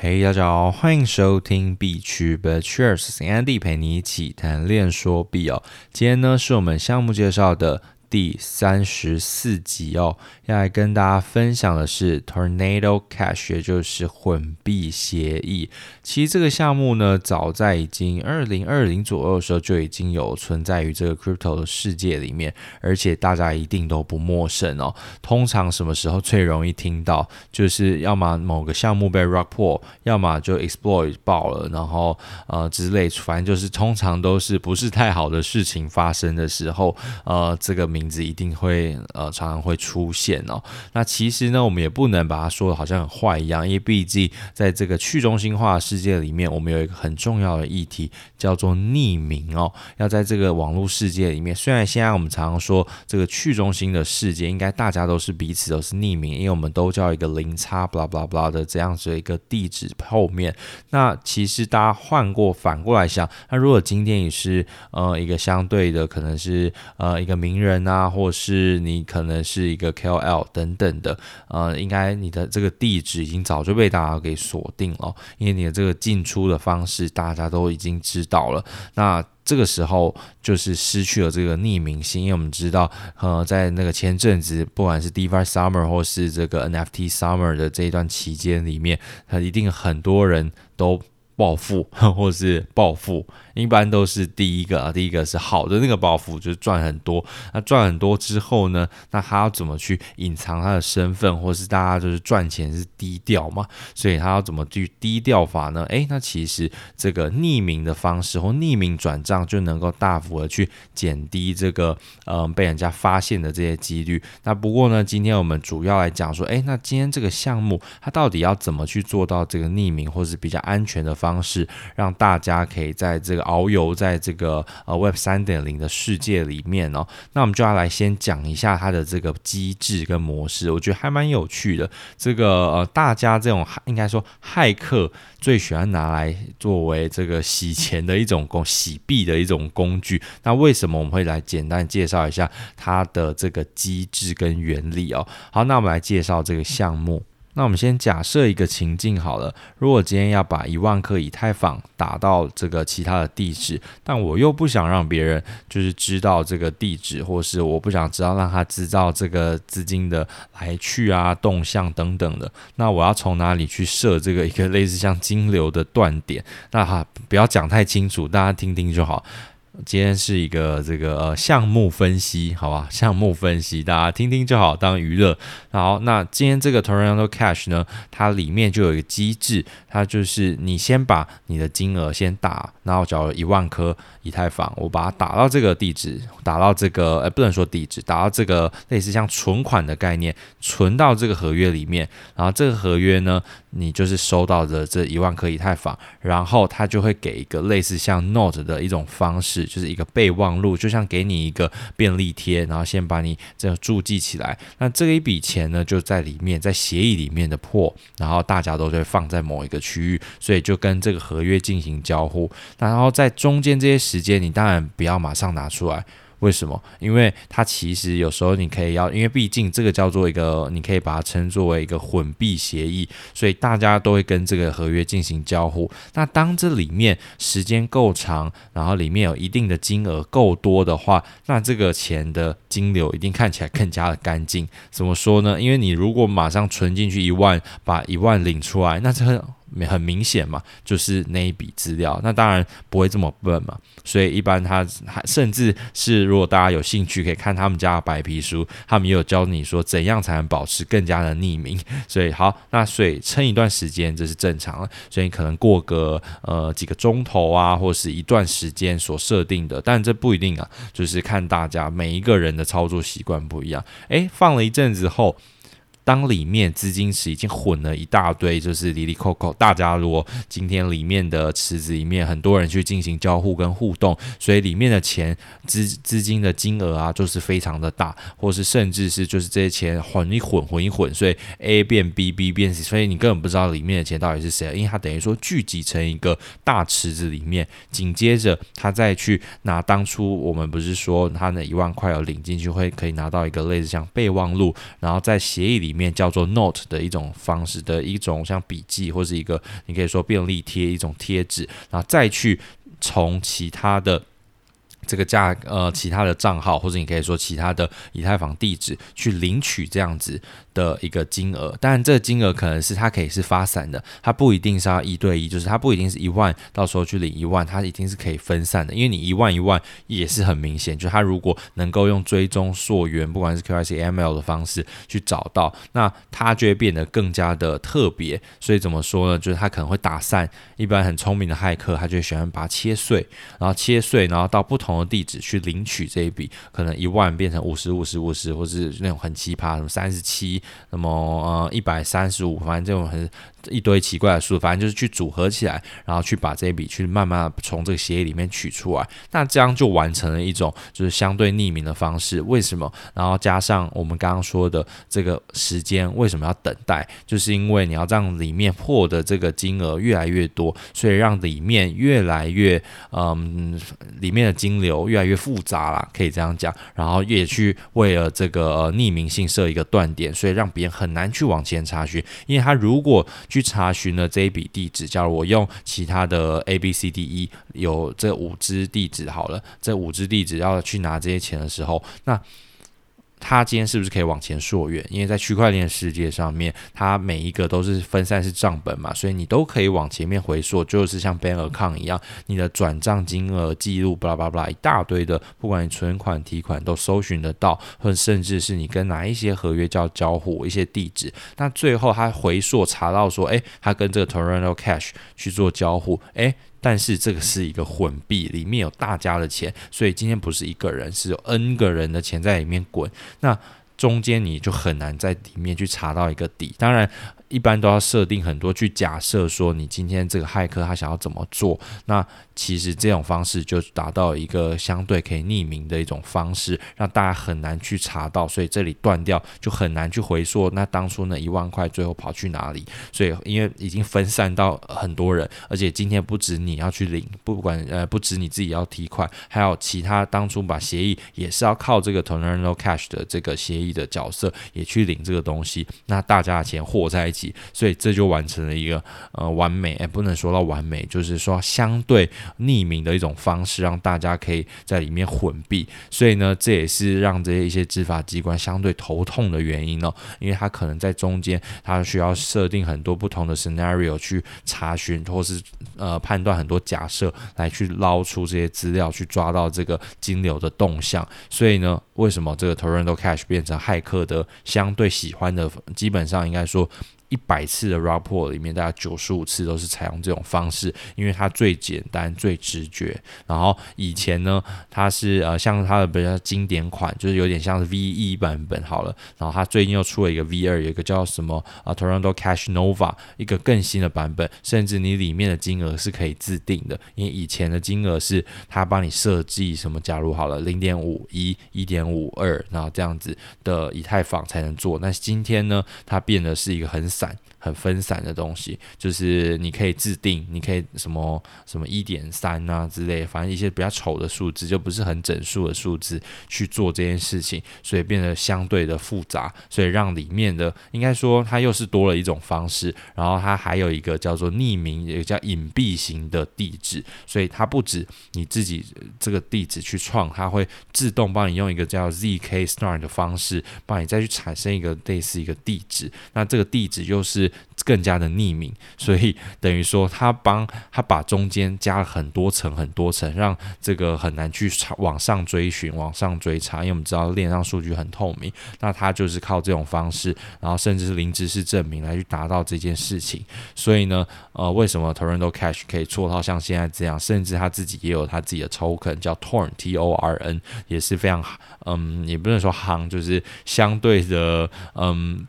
嘿，大家好，欢迎收听币趣 But Cheers，Andy 陪你一起谈恋说币哦。今天呢是我们项目介绍的第三十四集哦，要来跟大家分享的是 Tornado Cash，也就是混币协议。其实这个项目呢，早在已经二零二零左右的时候就已经有存在于这个 crypto 的世界里面，而且大家一定都不陌生哦。通常什么时候最容易听到？就是要么某个项目被 rug pull，要么就 exploit 爆了，然后呃之类，反正就是通常都是不是太好的事情发生的时候，呃，这个名字一定会呃常常会出现哦。那其实呢，我们也不能把它说的好像很坏一样，因为毕竟在这个去中心化世界里面，我们有一个很重要的议题叫做匿名哦。要在这个网络世界里面，虽然现在我们常常说这个去中心的世界，应该大家都是彼此都是匿名，因为我们都叫一个零差 blah blah blah 的这样子的一个地址后面。那其实大家换过反过来想，那如果今天你是呃一个相对的，可能是呃一个名人啊，或是你可能是一个 KOL 等等的，呃，应该你的这个地址已经早就被大家给锁定了，因为你的这个进出的方式大家都已经知道了。那这个时候就是失去了这个匿名性，因为我们知道，呃，在那个前阵子，不管是 DeFi Summer 或是这个 NFT Summer 的这一段期间里面，它一定很多人都暴富 或是暴富。一般都是第一个啊，第一个是好的那个暴富，就是赚很多。那赚很多之后呢，那他要怎么去隐藏他的身份，或是大家就是赚钱是低调嘛？所以他要怎么去低调法呢？诶，那其实这个匿名的方式或匿名转账就能够大幅的去减低这个嗯、呃、被人家发现的这些几率。那不过呢，今天我们主要来讲说，诶，那今天这个项目它到底要怎么去做到这个匿名或是比较安全的方方式，让大家可以在这个遨游在这个呃 Web 三点零的世界里面哦，那我们就要来先讲一下它的这个机制跟模式，我觉得还蛮有趣的。这个呃，大家这种应该说骇客最喜欢拿来作为这个洗钱的一种工洗币的一种工具。那为什么我们会来简单介绍一下它的这个机制跟原理哦？好，那我们来介绍这个项目。那我们先假设一个情境好了，如果今天要把一万颗以太坊打到这个其他的地址，但我又不想让别人就是知道这个地址，或是我不想知道让他知道这个资金的来去啊、动向等等的，那我要从哪里去设这个一个类似像金流的断点？那哈，不要讲太清楚，大家听听就好。今天是一个这个呃项目分析，好吧？项目分析，大家听听就好，当娱乐。好，那今天这个 Tornado Cash 呢，它里面就有一个机制，它就是你先把你的金额先打，然后找一万颗以太坊，我把它打到这个地址，打到这个，呃，不能说地址，打到这个类似像存款的概念，存到这个合约里面，然后这个合约呢，你就是收到的这一万颗以太坊，然后他就会给一个类似像 Note 的一种方式。就是一个备忘录，就像给你一个便利贴，然后先把你这样注记起来。那这一笔钱呢，就在里面，在协议里面的破，然后大家都会放在某一个区域，所以就跟这个合约进行交互。然后在中间这些时间，你当然不要马上拿出来。为什么？因为它其实有时候你可以要，因为毕竟这个叫做一个，你可以把它称作为一个混币协议，所以大家都会跟这个合约进行交互。那当这里面时间够长，然后里面有一定的金额够多的话，那这个钱的金流一定看起来更加的干净。怎么说呢？因为你如果马上存进去一万，把一万领出来，那这。很明显嘛，就是那一笔资料，那当然不会这么笨嘛，所以一般他还甚至是如果大家有兴趣，可以看他们家的白皮书，他们也有教你说怎样才能保持更加的匿名。所以好，那所以撑一段时间这是正常的，所以可能过个呃几个钟头啊，或是一段时间所设定的，但这不一定啊，就是看大家每一个人的操作习惯不一样。诶，放了一阵子后。当里面资金池已经混了一大堆，就是里里扣扣，大家如果今天里面的池子里面很多人去进行交互跟互动，所以里面的钱资资金的金额啊，就是非常的大，或是甚至是就是这些钱混一混混一混，所以 A 变 B，B 变 C，所以你根本不知道里面的钱到底是谁，因为它等于说聚集成一个大池子里面，紧接着他再去拿当初我们不是说他那一万块要领进去会可以拿到一个类似像备忘录，然后在协议里面。叫做 Note 的一种方式的一种像笔记或是一个你可以说便利贴一种贴纸，然后再去从其他的。这个价呃，其他的账号或者你可以说其他的以太坊地址去领取这样子的一个金额，当然这个金额可能是它可以是发散的，它不一定是要一对一，就是它不一定是一万，到时候去领一万，它一定是可以分散的，因为你一万一万也是很明显，就它如果能够用追踪溯源，不管是 KYC AML 的方式去找到，那它就会变得更加的特别。所以怎么说呢？就是它可能会打散一般很聪明的骇客，他就喜欢把它切碎，然后切碎，然后到不同。地址去领取这一笔，可能一万变成五十五十五十，或是那种很奇葩，什么三十七，那么呃一百三十五，反正这种很一堆奇怪的数，反正就是去组合起来，然后去把这一笔去慢慢从这个协议里面取出来，那这样就完成了一种就是相对匿名的方式。为什么？然后加上我们刚刚说的这个时间，为什么要等待？就是因为你要让里面破的这个金额越来越多，所以让里面越来越嗯里面的金流。越来越复杂了，可以这样讲，然后也去为了这个、匿名性设一个断点，所以让别人很难去往前查询。因为他如果去查询了这一笔地址，假如我用其他的 A B C D E 有这五支地址好了，这五支地址要去拿这些钱的时候，那。他今天是不是可以往前溯源？因为在区块链世界上面，它每一个都是分散式账本嘛，所以你都可以往前面回溯，就是像 Bank Account 一样，你的转账金额记录，巴拉巴拉一大堆的，不管你存款、提款都搜寻得到，或甚至是你跟哪一些合约叫交互一些地址，那最后他回溯查到说，诶，他跟这个 Tornado Cash 去做交互，诶。但是这个是一个混币，里面有大家的钱，所以今天不是一个人，是有 N 个人的钱在里面滚，那中间你就很难在里面去查到一个底，当然。一般都要设定很多，去假设说你今天这个骇客他想要怎么做，那其实这种方式就达到一个相对可以匿名的一种方式，让大家很难去查到，所以这里断掉就很难去回溯。那当初那一万块最后跑去哪里？所以因为已经分散到很多人，而且今天不止你要去领，不管呃不止你自己要提款，还有其他当初把协议也是要靠这个 Tornado Cash 的这个协议的角色也去领这个东西，那大家的钱和在一起。所以这就完成了一个呃完美，哎，不能说到完美，就是说相对匿名的一种方式，让大家可以在里面混币。所以呢，这也是让这些一些执法机关相对头痛的原因哦，因为他可能在中间，他需要设定很多不同的 scenario 去查询，或是呃判断很多假设来去捞出这些资料，去抓到这个金流的动向。所以呢，为什么这个 Toronto Cash 变成骇客的相对喜欢的？基本上应该说。一百次的 rug pull 里面，大概九十五次都是采用这种方式，因为它最简单、最直觉。然后以前呢，它是呃，像它的比较经典款，就是有点像是 V 一版本好了。然后它最近又出了一个 V 二，有一个叫什么啊，Toronto Cash Nova，一个更新的版本，甚至你里面的金额是可以自定的。因为以前的金额是它帮你设计什么，假如好了零点五一、一点五二，然后这样子的以太坊才能做。那今天呢，它变得是一个很散、很分散的东西，就是你可以自定，你可以什么什么一点三啊之类，反正一些比较丑的数字，就不是很整数的数字去做这件事情，所以变得相对的复杂，所以让里面的应该说它又是多了一种方式，然后它还有一个叫做匿名，也叫隐蔽型的地址，所以它不止你自己这个地址去创，它会自动帮你用一个叫 ZK Star 的方式，帮你再去产生一个类似一个地址，那这个地址又是。更加的匿名，所以等于说他帮他把中间加了很多层很多层，让这个很难去查往上追寻、往上追查。因为我们知道链上数据很透明，那他就是靠这种方式，然后甚至是零知识证明来去达到这件事情。所以呢，呃，为什么 Tornado Cash 可以做到像现在这样？甚至他自己也有他自己的 token 叫 Torn T O R N，也是非常嗯，也不能说夯，就是相对的嗯。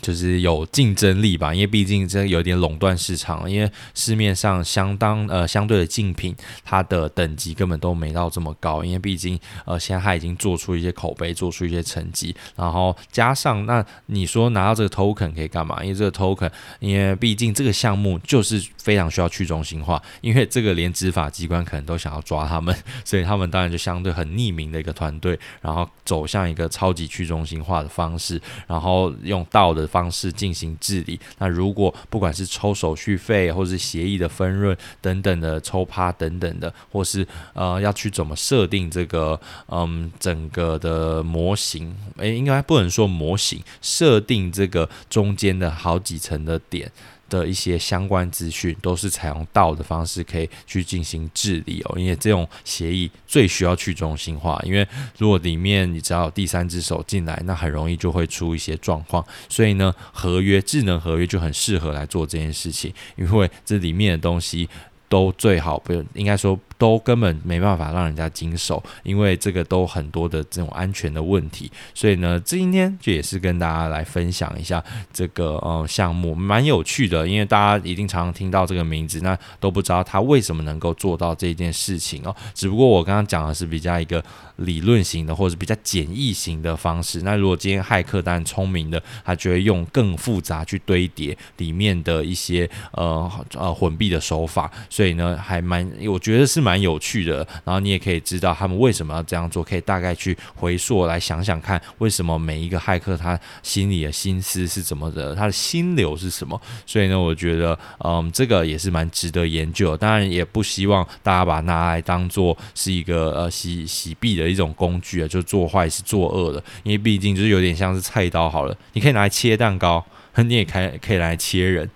就是有竞争力吧，因为毕竟这有点垄断市场，因为市面上相当呃相对的竞品，它的等级根本都没到这么高，因为毕竟呃现在它已经做出一些口碑，做出一些成绩，然后加上那你说拿到这个 token 可以干嘛？因为这个 token，因为毕竟这个项目就是非常需要去中心化，因为这个连执法机关可能都想要抓他们，所以他们当然就相对很匿名的一个团队，然后走向一个超级去中心化的方式，然后用道的。方式进行治理。那如果不管是抽手续费，或是协议的分润等等的抽趴等等的，或是呃要去怎么设定这个嗯整个的模型，诶、应该不能说模型，设定这个中间的好几层的点。的一些相关资讯都是采用道的方式可以去进行治理哦，因为这种协议最需要去中心化，因为如果里面你只要有第三只手进来，那很容易就会出一些状况，所以呢，合约智能合约就很适合来做这件事情，因为这里面的东西。都最好不应该说都根本没办法让人家经手，因为这个都很多的这种安全的问题，所以呢，今天就也是跟大家来分享一下这个呃项目，蛮有趣的，因为大家一定常常听到这个名字，那都不知道他为什么能够做到这件事情哦。只不过我刚刚讲的是比较一个理论型的，或者是比较简易型的方式。那如果今天骇客当然聪明的，他就会用更复杂去堆叠里面的一些呃呃混币的手法。所以呢，还蛮，我觉得是蛮有趣的。然后你也可以知道他们为什么要这样做，可以大概去回溯来想想看，为什么每一个骇客他心里的心思是怎么的，他的心流是什么。所以呢，我觉得，嗯，这个也是蛮值得研究。当然，也不希望大家把它拿来当做是一个呃洗洗币的一种工具啊，就做坏事、作恶的。因为毕竟就是有点像是菜刀好了，你可以拿来切蛋糕。你也可以可以来切人，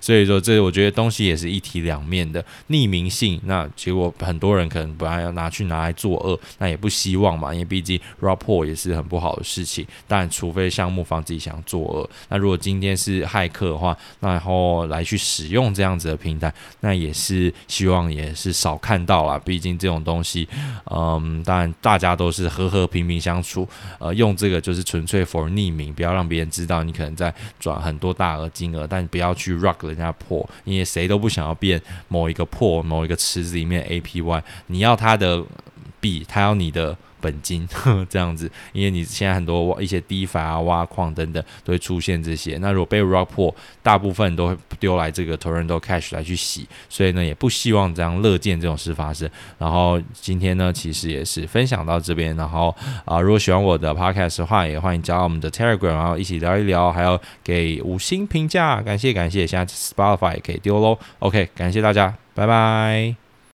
所以说这我觉得东西也是一体两面的匿名性。那结果很多人可能本来要拿去拿来作恶，那也不希望嘛，因为毕竟 rug pull 也是很不好的事情。但除非项目方自己想作恶，那如果今天是骇客的话，那然后来去使用这样子的平台，那也是希望也是少看到啦。毕竟这种东西，嗯，当然大家都是和和平平相处，呃，用这个就是纯粹 for 匿名，不要让别人知道你可能在。转很多大额金额，但不要去 rock 人家破，因为谁都不想要变某一个破某一个池子里面 APY，你要他的币，他要你的。本金呵 这样子，因为你现在很多一些 DeFi 啊、挖矿等等都会出现这些。那如果被 rug pull，大部分都会丢来这个 toronto Cash 来去洗，所以呢也不希望这样乐见这种事发生。然后今天呢其实也是分享到这边，然后啊、如果喜欢我的 Podcast 的话，也欢迎加我们的 Telegram，然后一起聊一聊，还有给五星评价，感谢感谢。现在 Spotify 也可以丢喽。OK，感谢大家，拜拜。